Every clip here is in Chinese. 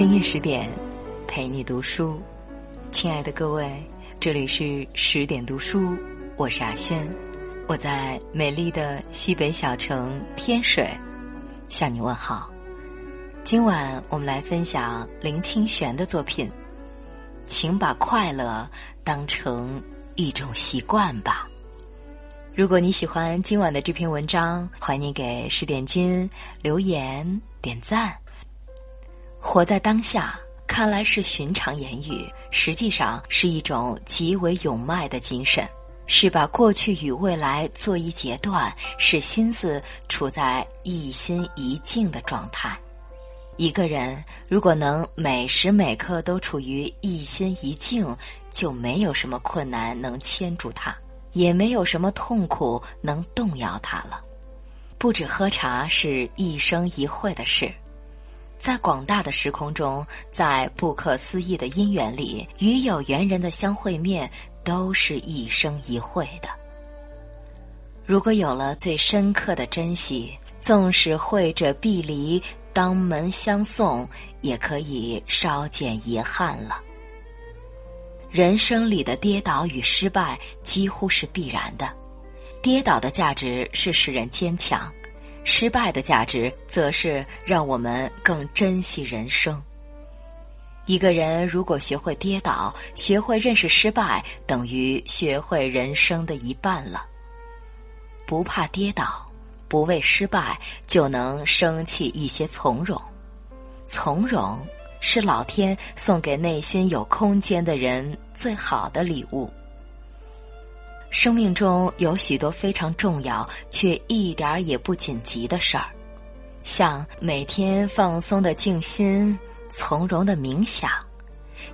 深夜十点，陪你读书。亲爱的各位，这里是十点读书，我是阿轩，我在美丽的西北小城天水向你问好。今晚我们来分享林清玄的作品，请把快乐当成一种习惯吧。如果你喜欢今晚的这篇文章，欢迎给十点君留言点赞。活在当下，看来是寻常言语，实际上是一种极为勇迈的精神，是把过去与未来做一截断，使心思处在一心一境的状态。一个人如果能每时每刻都处于一心一境，就没有什么困难能牵住他，也没有什么痛苦能动摇他了。不止喝茶是一生一会的事。在广大的时空中，在不可思议的因缘里，与有缘人的相会面，都是一生一会的。如果有了最深刻的珍惜，纵使会者必离，当门相送，也可以稍减遗憾了。人生里的跌倒与失败几乎是必然的，跌倒的价值是使人坚强。失败的价值，则是让我们更珍惜人生。一个人如果学会跌倒，学会认识失败，等于学会人生的一半了。不怕跌倒，不畏失败，就能生起一些从容。从容是老天送给内心有空间的人最好的礼物。生命中有许多非常重要却一点儿也不紧急的事儿，像每天放松的静心、从容的冥想，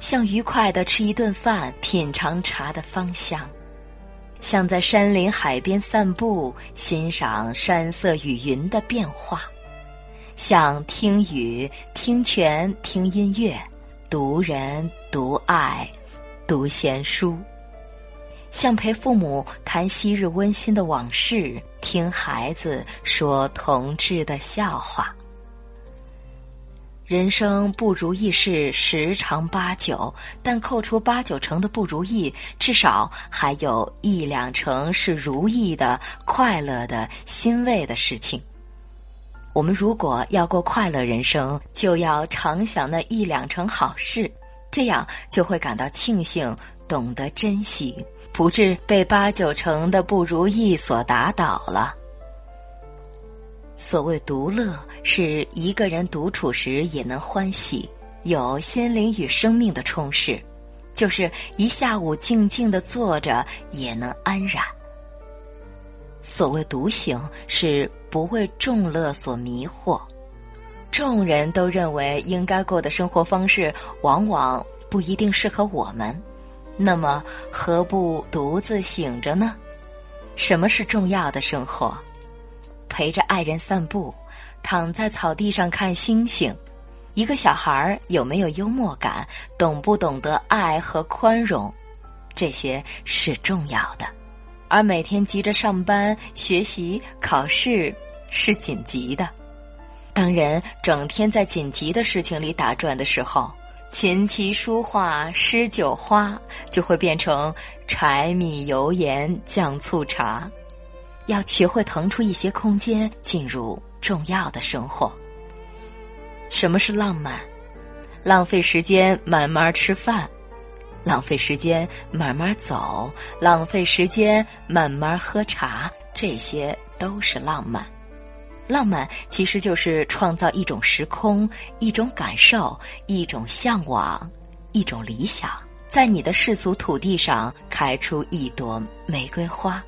像愉快的吃一顿饭、品尝茶的芳香，像在山林海边散步、欣赏山色与云的变化，像听雨、听泉、听音乐、读人、读爱、读闲书。像陪父母谈昔日温馨的往事，听孩子说童稚的笑话。人生不如意事十常八九，但扣除八九成的不如意，至少还有一两成是如意的、快乐的、欣慰的事情。我们如果要过快乐人生，就要常想那一两成好事，这样就会感到庆幸，懂得珍惜。不至被八九成的不如意所打倒了。所谓独乐，是一个人独处时也能欢喜，有心灵与生命的充实；就是一下午静静的坐着也能安然。所谓独行，是不为众乐所迷惑。众人都认为应该过的生活方式，往往不一定适合我们。那么，何不独自醒着呢？什么是重要的生活？陪着爱人散步，躺在草地上看星星。一个小孩有没有幽默感？懂不懂得爱和宽容？这些是重要的。而每天急着上班、学习、考试是紧急的。当人整天在紧急的事情里打转的时候，琴棋书画诗酒花，就会变成柴米油盐酱醋茶。要学会腾出一些空间，进入重要的生活。什么是浪漫？浪费时间慢慢吃饭，浪费时间慢慢走，浪费时间慢慢喝茶，这些都是浪漫。浪漫其实就是创造一种时空、一种感受、一种向往、一种理想，在你的世俗土地上开出一朵玫瑰花。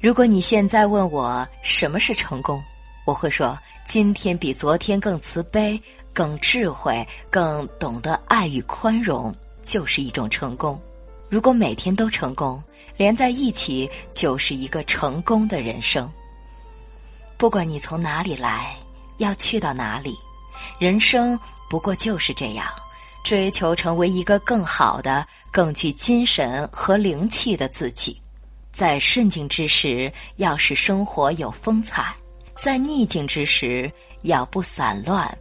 如果你现在问我什么是成功，我会说：今天比昨天更慈悲、更智慧、更懂得爱与宽容，就是一种成功。如果每天都成功，连在一起就是一个成功的人生。不管你从哪里来，要去到哪里，人生不过就是这样，追求成为一个更好的、更具精神和灵气的自己。在顺境之时，要使生活有风采；在逆境之时，要不散乱，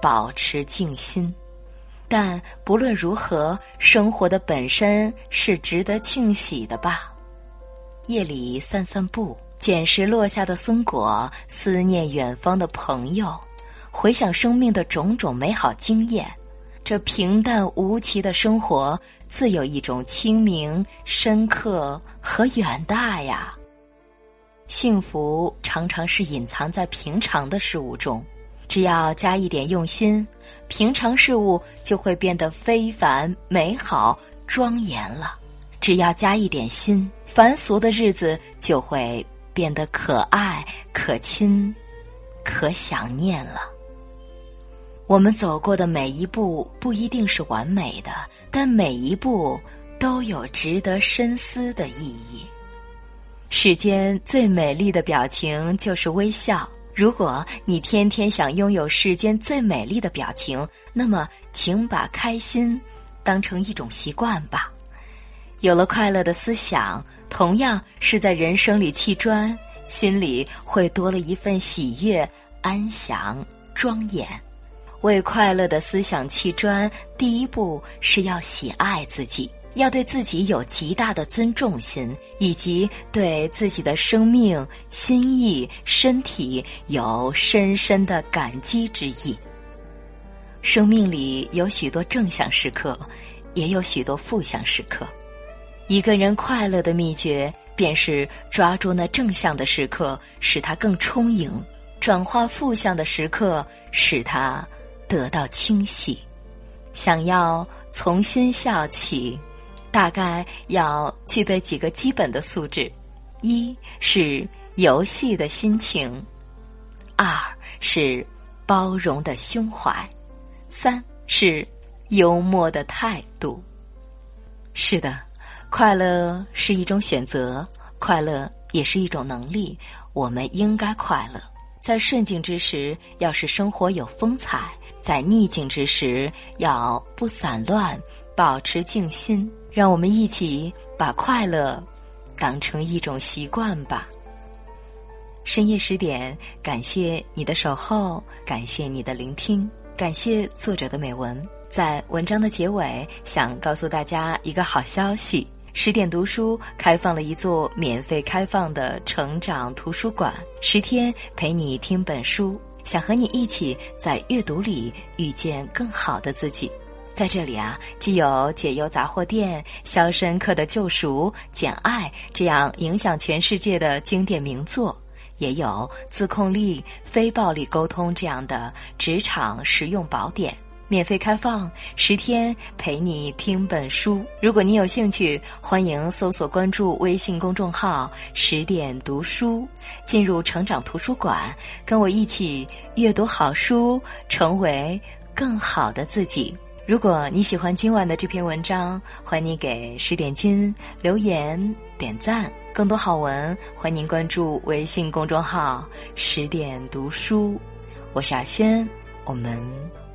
保持静心。但不论如何，生活的本身是值得庆喜的吧。夜里散散步，捡拾落下的松果，思念远方的朋友，回想生命的种种美好经验。这平淡无奇的生活，自有一种清明、深刻和远大呀。幸福常常是隐藏在平常的事物中。只要加一点用心，平常事物就会变得非凡、美好、庄严了；只要加一点心，凡俗的日子就会变得可爱、可亲、可想念了。我们走过的每一步不一定是完美的，但每一步都有值得深思的意义。世间最美丽的表情就是微笑。如果你天天想拥有世间最美丽的表情，那么请把开心当成一种习惯吧。有了快乐的思想，同样是在人生里砌砖，心里会多了一份喜悦、安详、庄严。为快乐的思想砌砖，第一步是要喜爱自己。要对自己有极大的尊重心，以及对自己的生命、心意、身体有深深的感激之意。生命里有许多正向时刻，也有许多负向时刻。一个人快乐的秘诀，便是抓住那正向的时刻，使他更充盈；转化负向的时刻，使他得到清晰。想要从心笑起。大概要具备几个基本的素质：一是游戏的心情，二是包容的胸怀，三是幽默的态度。是的，快乐是一种选择，快乐也是一种能力。我们应该快乐，在顺境之时，要使生活有风采；在逆境之时，要不散乱，保持静心。让我们一起把快乐当成一种习惯吧。深夜十点，感谢你的守候，感谢你的聆听，感谢作者的美文。在文章的结尾，想告诉大家一个好消息：十点读书开放了一座免费开放的成长图书馆，十天陪你听本书，想和你一起在阅读里遇见更好的自己。在这里啊，既有解忧杂货店、肖申克的救赎、简爱这样影响全世界的经典名作，也有自控力、非暴力沟通这样的职场实用宝典，免费开放十天，陪你听本书。如果你有兴趣，欢迎搜索关注微信公众号“十点读书”，进入成长图书馆，跟我一起阅读好书，成为更好的自己。如果你喜欢今晚的这篇文章，欢迎你给十点君留言点赞。更多好文，欢迎您关注微信公众号“十点读书”。我是阿轩，我们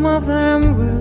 some of them will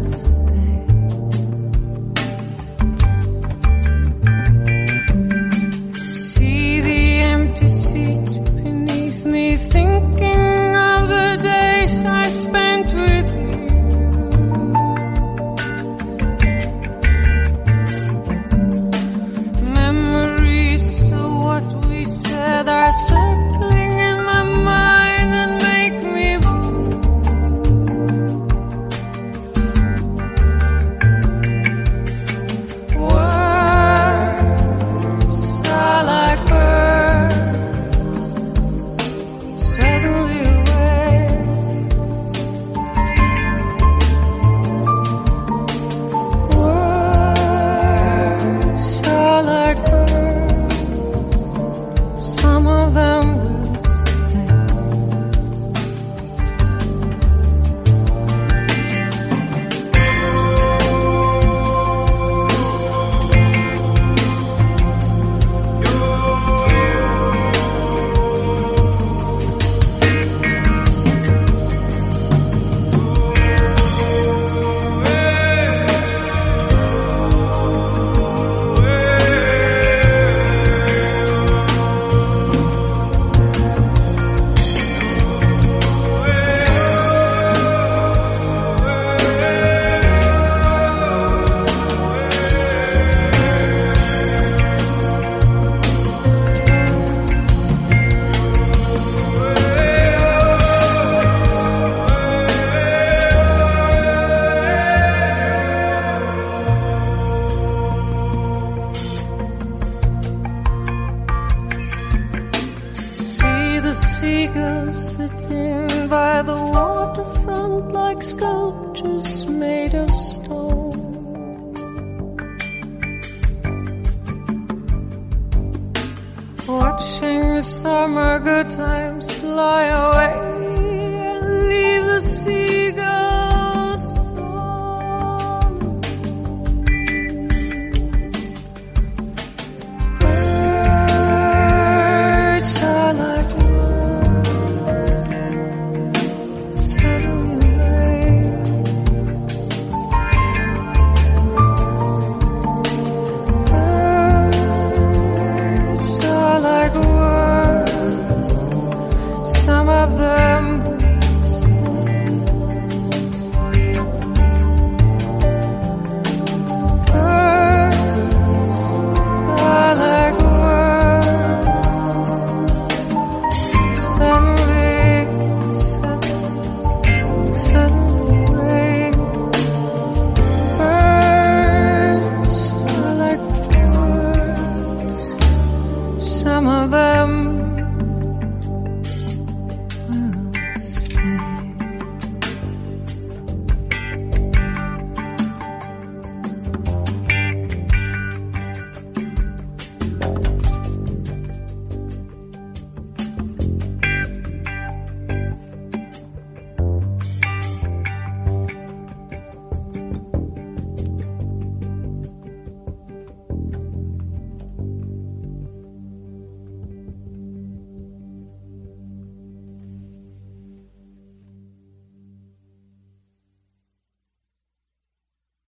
watching summer good times fly away and leave the sea.